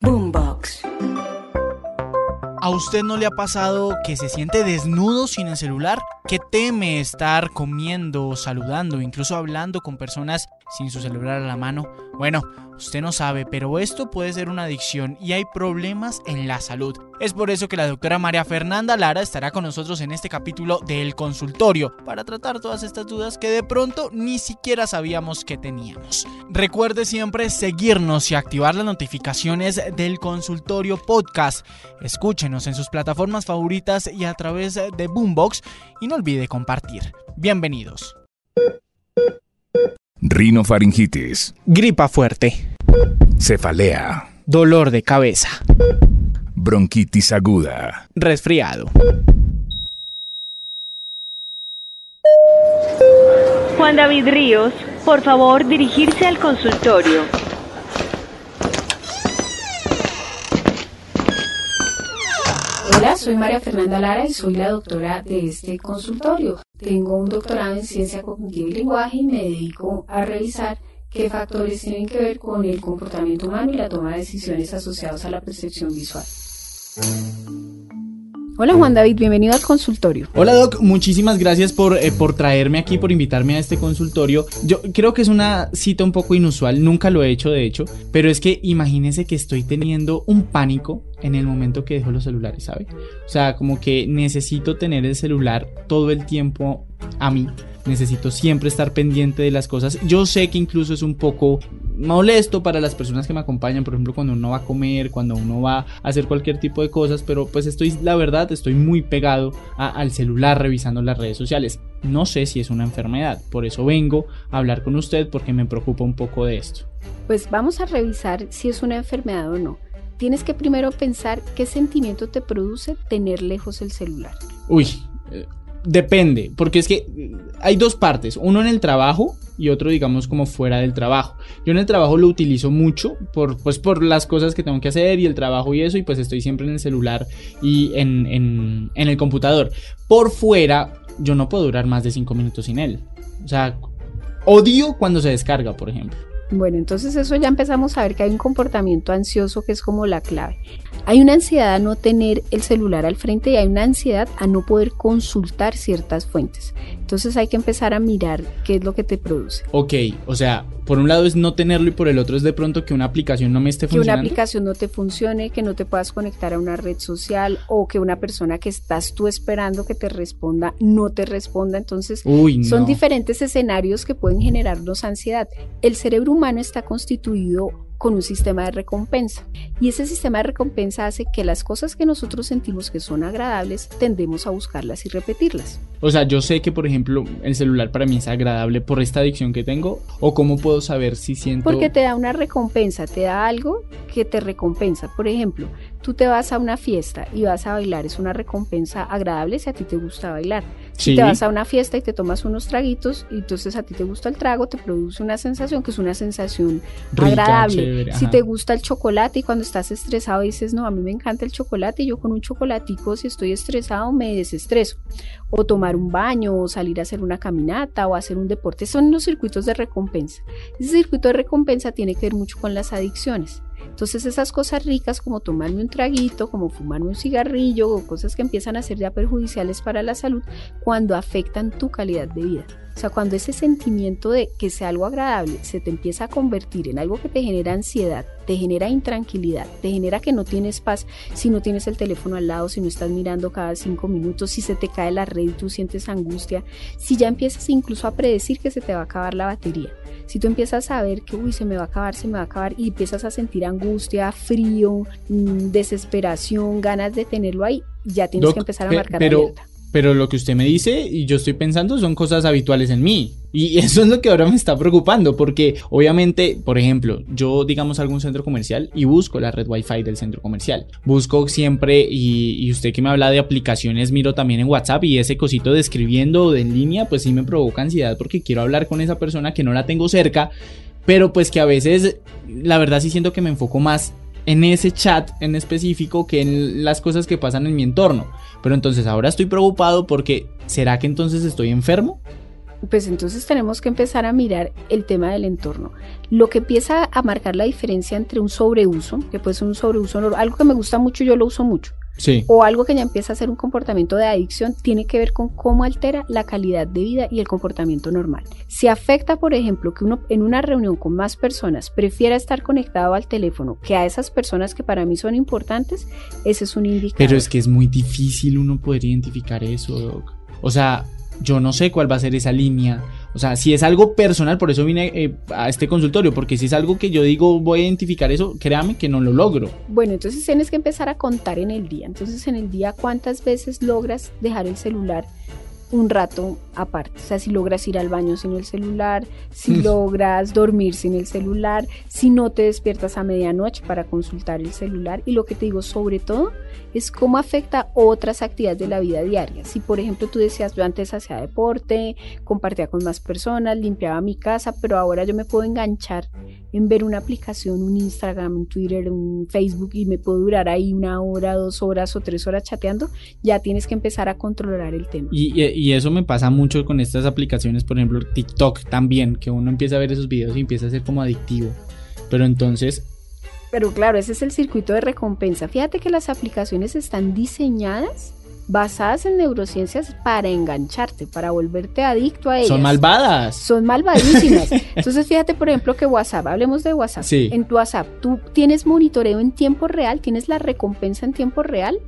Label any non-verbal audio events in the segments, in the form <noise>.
Boombox. ¿A usted no le ha pasado que se siente desnudo sin el celular? ¿Que teme estar comiendo, saludando, incluso hablando con personas sin su celular a la mano? Bueno, usted no sabe, pero esto puede ser una adicción y hay problemas en la salud. Es por eso que la doctora María Fernanda Lara estará con nosotros en este capítulo del consultorio para tratar todas estas dudas que de pronto ni siquiera sabíamos que teníamos. Recuerde siempre seguirnos y activar las notificaciones del consultorio podcast. Escúchenos en sus plataformas favoritas y a través de Boombox y no olvide compartir. Bienvenidos. Rinofaringitis, Gripa fuerte, cefalea, dolor de cabeza, bronquitis aguda, resfriado. Juan David Ríos, por favor dirigirse al consultorio. Hola, soy María Fernanda Lara y soy la doctora de este consultorio. Tengo un doctorado en ciencia cognitiva y lenguaje y me dedico a revisar qué factores tienen que ver con el comportamiento humano y la toma de decisiones asociados a la percepción visual. Hola Juan David, bienvenido al consultorio. Hola Doc, muchísimas gracias por, eh, por traerme aquí, por invitarme a este consultorio. Yo creo que es una cita un poco inusual, nunca lo he hecho de hecho, pero es que imagínese que estoy teniendo un pánico en el momento que dejo los celulares, ¿sabe? O sea, como que necesito tener el celular todo el tiempo a mí. Necesito siempre estar pendiente de las cosas. Yo sé que incluso es un poco molesto para las personas que me acompañan, por ejemplo, cuando uno va a comer, cuando uno va a hacer cualquier tipo de cosas, pero pues estoy, la verdad, estoy muy pegado a- al celular revisando las redes sociales. No sé si es una enfermedad, por eso vengo a hablar con usted porque me preocupa un poco de esto. Pues vamos a revisar si es una enfermedad o no. Tienes que primero pensar qué sentimiento te produce tener lejos el celular. Uy, eh, depende, porque es que hay dos partes, uno en el trabajo y otro digamos como fuera del trabajo. Yo en el trabajo lo utilizo mucho por, pues, por las cosas que tengo que hacer y el trabajo y eso, y pues estoy siempre en el celular y en, en, en el computador. Por fuera, yo no puedo durar más de 5 minutos sin él. O sea, odio cuando se descarga, por ejemplo. Bueno, entonces eso ya empezamos a ver que hay un comportamiento ansioso que es como la clave. Hay una ansiedad a no tener el celular al frente y hay una ansiedad a no poder consultar ciertas fuentes. Entonces hay que empezar a mirar qué es lo que te produce. Ok, o sea, por un lado es no tenerlo y por el otro es de pronto que una aplicación no me esté Que una funcionando. aplicación no te funcione, que no te puedas conectar a una red social o que una persona que estás tú esperando que te responda no te responda. Entonces Uy, no. Son diferentes escenarios que pueden generarnos ansiedad. El cerebro humano está constituido con un sistema de recompensa y ese sistema de recompensa hace que las cosas que nosotros sentimos que son agradables tendemos a buscarlas y repetirlas. O sea, yo sé que, por ejemplo, el celular para mí es agradable por esta adicción que tengo. ¿O cómo puedo saber si siento... Porque te da una recompensa, te da algo que te recompensa. Por ejemplo, tú te vas a una fiesta y vas a bailar, es una recompensa agradable si a ti te gusta bailar. Si Sí. te vas a una fiesta y te tomas unos traguitos y entonces a ti te gusta el trago, te produce una sensación que es una sensación Rica, agradable. chévere, si te gusta el chocolate y cuando estás estresado dices, no, a mí me encanta el chocolate y yo con un chocolatico si estoy estresado me desestreso. O tomar un baño, o salir a hacer una caminata, o hacer un deporte. Son los circuitos de recompensa. Ese circuito de recompensa tiene que ver mucho con las adicciones. Entonces esas cosas ricas como tomarme un traguito, como fumarme un cigarrillo o cosas que empiezan a ser ya perjudiciales para la salud cuando afectan tu calidad de vida. O sea, cuando ese sentimiento de que sea algo agradable se te empieza a convertir en algo que te genera ansiedad, te genera intranquilidad, te genera que no tienes paz si no tienes el teléfono al lado, si no estás mirando cada cinco minutos, si se te cae la red y tú sientes angustia, si ya empiezas incluso a predecir que se te va a acabar la batería. Si tú empiezas a ver que, uy, se me va a acabar, se me va a acabar, y empiezas a sentir angustia, frío, mm, desesperación, ganas de tenerlo ahí, ya tienes Doc, que empezar a marcar pero, alerta. Pero lo que usted me dice y yo estoy pensando son cosas habituales en mí. Y <laughs> eso es lo que ahora me está preocupando, porque obviamente, por ejemplo, yo digamos algún centro comercial y busco la red Wi-Fi del centro comercial. Busco siempre, y, y usted que me habla de aplicaciones, miro también en WhatsApp y ese cosito de escribiendo de en línea, pues sí me provoca ansiedad porque quiero hablar con esa persona que no la tengo cerca, pero pues que a veces, la verdad sí siento que me enfoco más en ese chat en específico que en las cosas que pasan en mi entorno. Pero entonces ahora estoy preocupado porque ¿será que entonces estoy enfermo? Pues entonces tenemos que empezar a mirar el tema del entorno. Lo que empieza a marcar la diferencia entre un sobreuso, que puede ser un sobreuso, algo que me gusta mucho, yo lo uso mucho, Sí. o algo que ya empieza a ser un comportamiento de adicción, tiene que ver con cómo altera la calidad de vida y el comportamiento normal. Si afecta, por ejemplo, que uno en una reunión con más personas prefiera estar conectado al teléfono que a esas personas que para mí son importantes, ese es un indicador. Pero es que es muy difícil uno poder identificar eso, Doc. O sea, yo no sé cuál va a ser esa línea. O sea, si es algo personal, por eso vine eh, a este consultorio, porque si es algo que yo digo voy a identificar eso, créame que no lo logro. Bueno, entonces tienes que empezar a contar en el día. Entonces, en el día, ¿cuántas veces logras dejar el celular un rato aparte? O sea, si logras ir al baño sin el celular, si logras dormir sin el celular, si no te despiertas a medianoche para consultar el celular. Y lo que te digo, sobre todo, es cómo afecta otras actividades de la vida diaria. Si, por ejemplo, tú decías, yo antes hacía deporte, compartía con más personas, limpiaba mi casa, pero ahora yo me puedo enganchar en ver una aplicación, un Instagram, un Twitter, un Facebook y me puedo durar ahí una hora, dos horas o tres horas chateando, ya tienes que empezar a controlar el tema. Y, y- eso me pasa mucho con estas aplicaciones, por ejemplo, TikTok también, que uno empieza a ver esos videos y empieza a ser como adictivo. Pero entonces, Pero claro, ese es el circuito de recompensa. Fíjate que las aplicaciones están diseñadas basadas en neurociencias para engancharte, para volverte adicto a ellas. son malvadas. Son malvadísimas. <laughs> Entonces, fíjate, por ejemplo, que WhatsApp, hablemos de WhatsApp. Sí. En tu WhatsApp, tú tienes monitoreo en tiempo real, tienes la recompensa en tiempo real.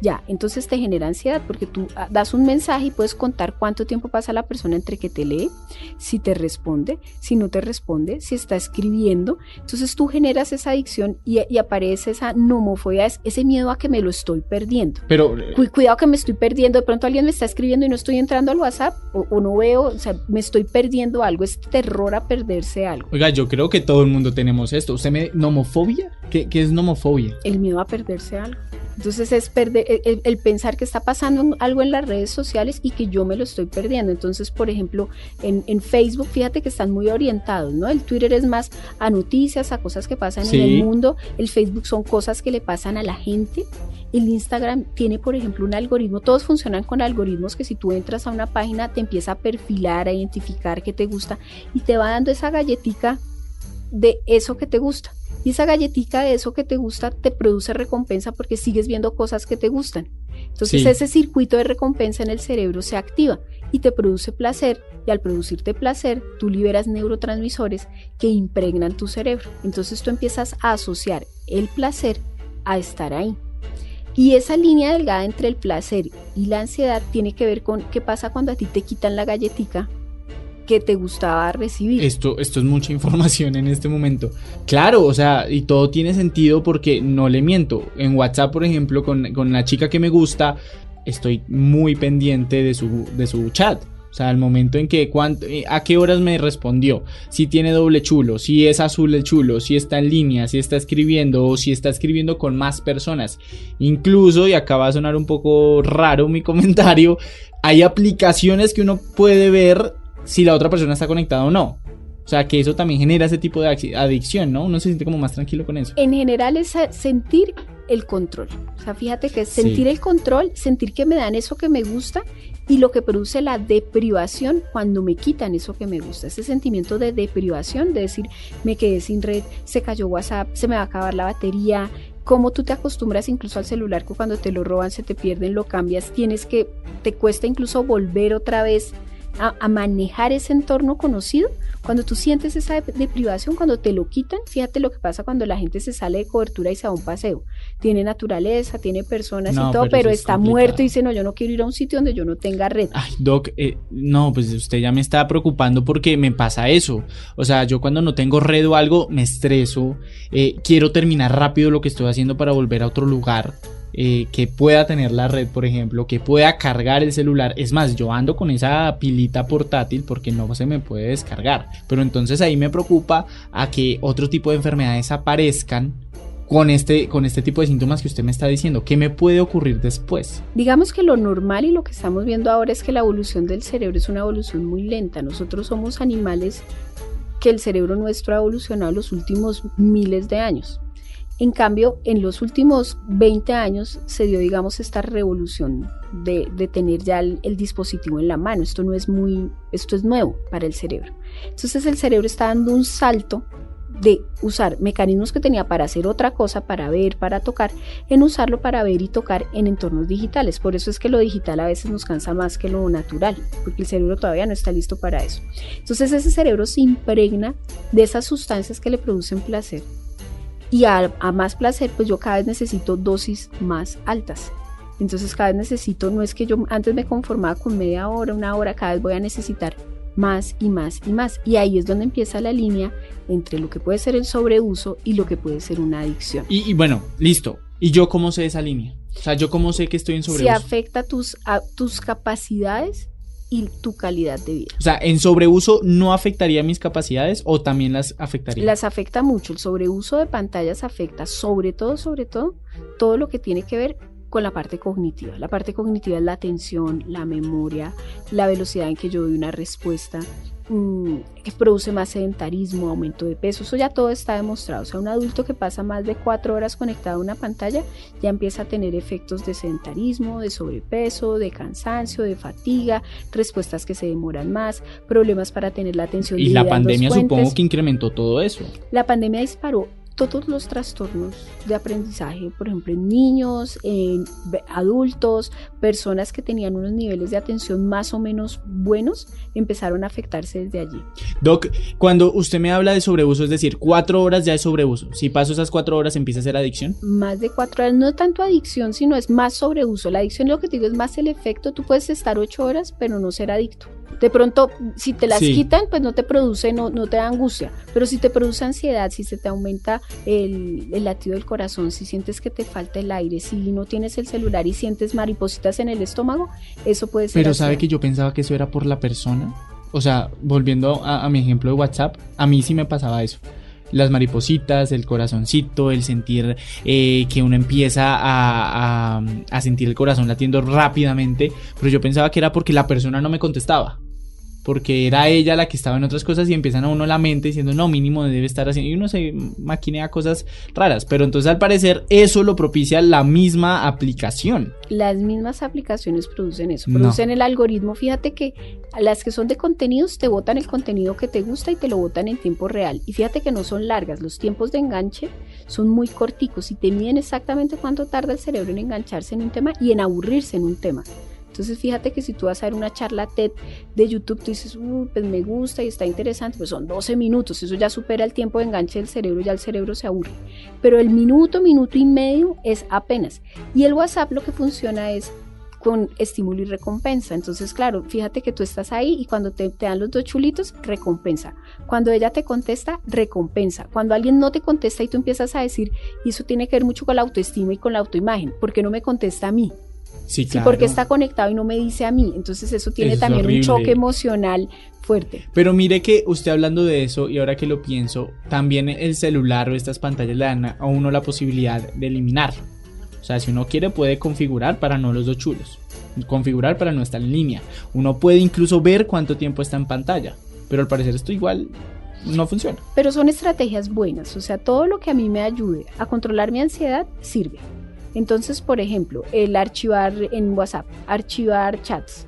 Ya, entonces te genera ansiedad porque tú ah, das un mensaje y puedes contar cuánto tiempo pasa la persona entre que te lee, si te responde, si no te responde, si está escribiendo. Entonces tú generas esa adicción y, y aparece esa nomofobia, es- ese miedo a que me lo estoy perdiendo. Pero Cu- cuidado que me estoy perdiendo, de pronto alguien me está escribiendo y no estoy entrando al WhatsApp o, o no veo, o sea, me estoy perdiendo algo, es terror a perderse algo. Oiga, yo creo que todo el mundo tenemos esto. ¿Usted me... ¿Nomofobia? ¿Qué, qué es nomofobia? El miedo a perderse algo. Entonces es perder, el, pensar que está pasando algo en las redes sociales y que yo me lo estoy perdiendo. Entonces, por ejemplo, en, en Facebook, fíjate que están muy orientados, ¿no? El Twitter es más a noticias, a cosas que pasan Sí. en el mundo. El Facebook son cosas que le pasan a la gente. El Instagram tiene, por ejemplo, un algoritmo. Todos funcionan con algoritmos que si tú entras a una página te empieza a perfilar, a identificar qué te gusta y te va dando esa galletica de eso que te gusta. Y esa galletica de eso que te gusta te produce recompensa porque sigues viendo cosas que te gustan. Entonces Sí. ese circuito de recompensa en el cerebro se activa y te produce placer y al producirte placer tú liberas neurotransmisores que impregnan tu cerebro. Entonces tú empiezas a asociar el placer a estar ahí. Y esa línea delgada entre el placer y la ansiedad tiene que ver con qué pasa cuando a ti te quitan la galletica que te gustaba recibir. Esto, esto es mucha <laughs> información en este momento. Claro, o sea, y todo tiene sentido porque no le miento. En WhatsApp, por ejemplo, con, con la chica que me gusta, estoy muy pendiente de su, de su chat. O sea, al momento en que cuánt- eh, a qué horas me respondió, si tiene doble chulo, si es azul el chulo, si está en línea, si está escribiendo o si está escribiendo con más personas. Incluso, y acá va a sonar un poco raro mi <laughs> comentario, hay aplicaciones que uno puede ver si la otra persona está conectada o no. O sea, que eso también genera ese tipo de adicci- adicción, ¿no? Uno se siente como más tranquilo con eso. En general es a- sentir el control. O sea, fíjate que es Sí. sentir el control, sentir que me dan eso que me gusta y lo que produce la deprivación cuando me quitan eso que me gusta. Ese sentimiento de deprivación, de decir, me quedé sin red, se cayó WhatsApp, se me va a acabar la batería. Cómo tú te acostumbras incluso al celular que cuando te lo roban, se te pierden, lo cambias, tienes que, te cuesta incluso volver otra vez a, a manejar ese entorno conocido. Cuando tú sientes esa dep- deprivación, cuando te lo quitan, fíjate lo que pasa cuando la gente se sale de cobertura y se va a un paseo. Tiene naturaleza, tiene personas No, y todo, pero está complicado. muerto y dice, no, yo no quiero ir a un sitio donde yo no tenga red. Ay, Doc, eh, no, pues usted ya me está preocupando porque me pasa eso. O sea, yo cuando no tengo red o algo, me estreso. eh, quiero terminar rápido lo que estoy haciendo para volver a otro lugar. Eh, que pueda tener la red, por ejemplo, que pueda cargar el celular. Es más, yo ando con esa pilita portátil porque no se me puede descargar. Pero entonces ahí me preocupa a que otro tipo de enfermedades aparezcan con este, con este tipo de síntomas que usted me está diciendo. ¿Qué me puede ocurrir después? Digamos que lo normal y lo que estamos viendo ahora es que la evolución del cerebro es una evolución muy lenta. Nosotros somos animales que el cerebro nuestro ha evolucionado los últimos miles de años. En cambio, en los últimos 20 años se dio, digamos, esta revolución de, tener ya el, el, dispositivo en la mano. Esto no es muy, esto es nuevo para el cerebro. Entonces el cerebro está dando un salto de usar mecanismos que tenía para hacer otra cosa, para ver, para tocar, en usarlo para ver y tocar en entornos digitales. Por eso es que lo digital a veces nos cansa más que lo natural, porque el cerebro todavía no está listo para eso. Entonces ese cerebro se impregna de esas sustancias que le producen placer. Y a, a más placer, pues yo cada vez necesito dosis más altas. Entonces cada vez necesito, no es que yo antes me conformaba con media hora, una hora, cada vez voy a necesitar más y más y más. Y ahí es donde empieza la línea entre lo que puede ser el sobreuso y lo que puede ser una adicción. Y, y bueno, listo. ¿Y yo cómo sé esa línea? O sea, ¿yo cómo sé que estoy en sobreuso? Si afecta tus, a, tus capacidades y tu calidad de vida. O sea, ¿en sobreuso no afectaría mis capacidades o también las afectaría? Las afecta mucho. El sobreuso de pantallas afecta sobre todo, sobre todo, todo lo que tiene que ver con la parte cognitiva. La parte cognitiva es la atención, la memoria, la velocidad en que yo doy una respuesta, mmm, que produce más sedentarismo, aumento de peso. Eso ya todo está demostrado. O sea, un adulto que pasa más de cuatro horas conectado a una pantalla ya empieza a tener efectos de sedentarismo, de sobrepeso, de cansancio, de fatiga, respuestas que se demoran más, problemas para tener la atención. Y la pandemia supongo que incrementó todo eso. La pandemia disparó todos los trastornos de aprendizaje, por ejemplo, en niños, en adultos, personas que tenían unos niveles de atención más o menos buenos, empezaron a afectarse desde allí. Doc, cuando usted me habla de sobreuso, es decir, cuatro horas ya es sobreuso. Si paso esas cuatro horas, ¿empieza a ser adicción? Más de cuatro horas, no tanto adicción, sino es más sobreuso. La adicción, lo que te digo, es más el efecto. Tú puedes estar ocho horas, pero no ser adicto. De pronto, si te las sí. quitan, pues no te produce, no, no te da angustia. Pero si te produce ansiedad, si se te aumenta el, el, latido del corazón, si sientes que te falta el aire, si no tienes el celular y sientes maripositas en el estómago, eso puede ser. Pero ansiedad. sabe que yo pensaba que eso era por la persona. O sea, volviendo a, a mi ejemplo de WhatsApp, a mí sí me pasaba eso las maripositas, el corazoncito, el sentir eh, que uno empieza a, a, a, sentir el corazón latiendo rápidamente, pero yo pensaba que era porque la persona no me contestaba. Porque era ella la que estaba en otras cosas y empiezan a uno la mente diciendo, no, mínimo debe estar haciendo. Y uno se maquinea cosas raras. Pero entonces al parecer eso lo propicia la misma aplicación. Las mismas aplicaciones producen eso. Producen no. el algoritmo. Fíjate que las que son de contenidos te botan el contenido que te gusta y te lo botan en tiempo real. Y fíjate que no son largas. Los tiempos de enganche son muy corticos y te miden exactamente cuánto tarda el cerebro en engancharse en un tema y en aburrirse en un tema. Entonces fíjate que si tú vas a ver una charla TED de YouTube, tú dices, uh, pues me gusta y está interesante, pues son 12 minutos, eso ya supera el tiempo de enganche del cerebro, ya el cerebro se aburre. Pero el minuto, minuto y medio es apenas. Y el WhatsApp lo que funciona es con estímulo y recompensa. Entonces, claro, fíjate que tú estás ahí y cuando te, te, dan los dos chulitos, recompensa. Cuando ella te contesta, recompensa. Cuando alguien no te contesta y tú empiezas a decir, y eso tiene que ver mucho con la autoestima y con la autoimagen, ¿por qué no me contesta a mí? Sí, claro. sí, porque está conectado y no me dice a mí. Entonces eso tiene eso también un choque emocional fuerte. Pero mire que usted hablando de eso y ahora que lo pienso, también el celular o estas pantallas le dan a uno la posibilidad de eliminarlo. O sea, si uno quiere puede configurar para no los dos chulos. Configurar para no estar en línea. Uno puede incluso ver cuánto tiempo está en pantalla. Pero al parecer esto igual no funciona. Pero son estrategias buenas. O sea, todo lo que a mí me ayude a controlar mi ansiedad sirve. Entonces, por ejemplo, el archivar en WhatsApp, archivar chats.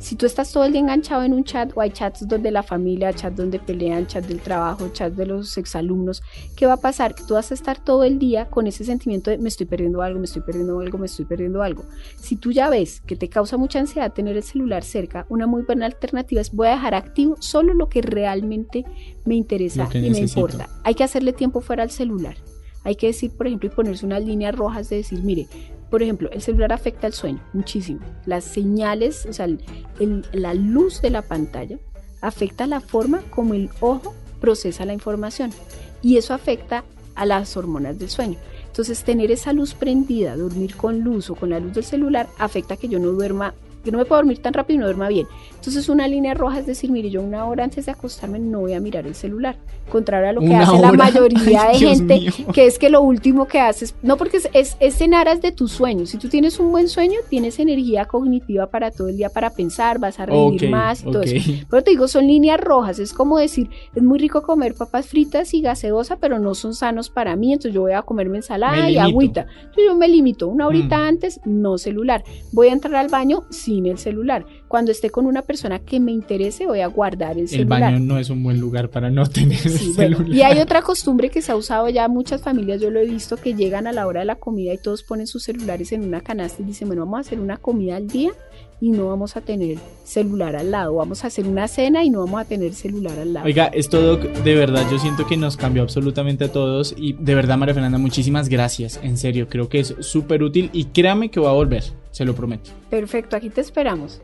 Si tú estás todo el día enganchado en un chat o hay chats donde la familia, chats donde pelean, chats del trabajo, chats de los exalumnos, ¿qué va a pasar? Que tú vas a estar todo el día con ese sentimiento de me estoy perdiendo algo, me estoy perdiendo algo, me estoy perdiendo algo. Si tú ya ves que te causa mucha ansiedad tener el celular cerca, una muy buena alternativa es voy a dejar activo solo lo que realmente me interesa y me importa. Hay que hacerle tiempo fuera al celular. Hay que decir, por ejemplo, y ponerse unas líneas rojas de decir, mire, por ejemplo, el celular afecta al sueño muchísimo. Las señales, o sea, el, el, la luz de la pantalla afecta la forma como el ojo procesa la información y eso afecta a las hormonas del sueño. Entonces, tener esa luz prendida, dormir con luz o con la luz del celular, afecta que yo no duerma que no me puedo dormir tan rápido y no duerma bien. Entonces una línea roja es decir, mire, yo una hora antes de acostarme no voy a mirar el celular. Contrario a lo que hace la <laughs> mayoría Ay, de gente, que es que lo último que haces, no porque es, es, es en aras de tus sueños. Si tú tienes un buen sueño, tienes energía cognitiva para todo el día para pensar, vas a rendir más y todo eso. Pero te digo, son líneas rojas. Es como decir, es muy rico comer papas fritas y gaseosa, pero no son sanos para mí. Entonces yo voy a comerme ensalada Me y limito. agüita. Entonces yo me limito. Una horita Mm. antes, no celular. Voy a entrar al baño sin el celular. Cuando esté con una persona que me interese, voy a guardar el, El celular. baño no es un buen lugar para no tener Sí, el bueno, celular. y hay otra costumbre que se ha usado ya muchas familias, yo lo he visto, que llegan a la hora de la comida y todos ponen sus celulares en una canasta y dicen, bueno, vamos a hacer una comida al día y no vamos a tener celular al lado, vamos a hacer una cena y no vamos a tener celular al lado. Oiga, esto Doc, de verdad yo siento que nos cambió absolutamente a todos y de verdad María Fernanda, muchísimas gracias, en serio, creo que es súper útil y créame que voy a volver, se lo prometo. Perfecto, aquí te esperamos.